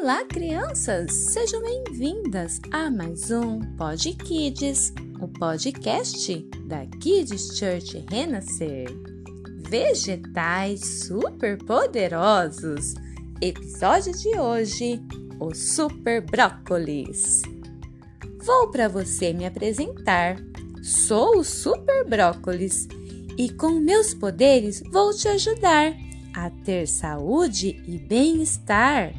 Olá, crianças! Sejam bem-vindas a mais um Pod Kids, o podcast da Kids Church Renascer. Vegetais superpoderosos. Episódio de hoje: o Super Brócolis. Vou para você me apresentar. Sou o Super Brócolis e com meus poderes vou te ajudar a ter saúde e bem-estar.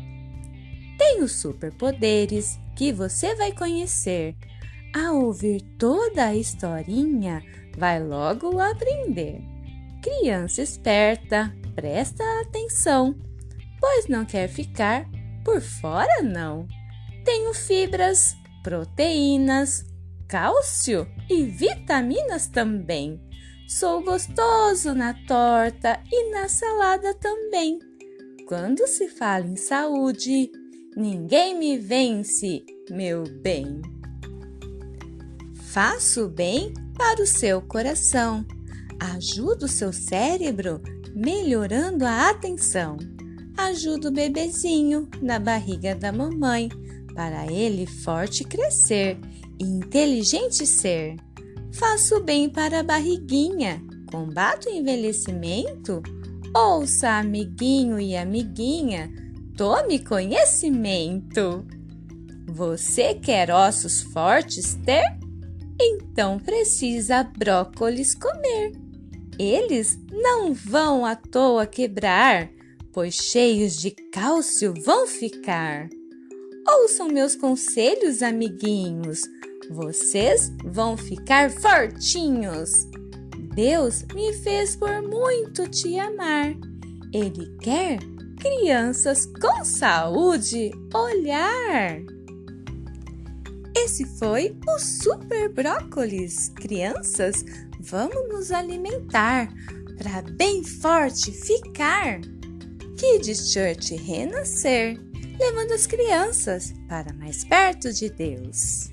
Tenho superpoderes que você vai conhecer. Ao ouvir toda a historinha, vai logo aprender. Criança esperta, presta atenção, pois não quer ficar por fora, não. Tenho fibras, proteínas, cálcio e vitaminas também. Sou gostoso na torta e na salada também. Quando se fala em saúde, ninguém me vence, meu bem. Faço bem para o seu coração, ajudo o seu cérebro melhorando a atenção, ajudo o bebezinho na barriga da mamãe para ele forte crescer e inteligente ser. Faço bem para a barriguinha, combato o envelhecimento. Ouça, amiguinho e amiguinha, Tome conhecimento. Você quer ossos fortes ter? Então precisa brócolis comer. Eles não vão à toa quebrar, pois cheios de cálcio vão ficar. Ouçam meus conselhos, amiguinhos. Vocês vão ficar fortinhos. Deus me fez por muito te amar. Ele quer Crianças com Saúde Olhar. Esse foi o Super Brócolis. Crianças, vamos nos alimentar para bem forte ficar. Kids Church renascer, levando as crianças para mais perto de Deus.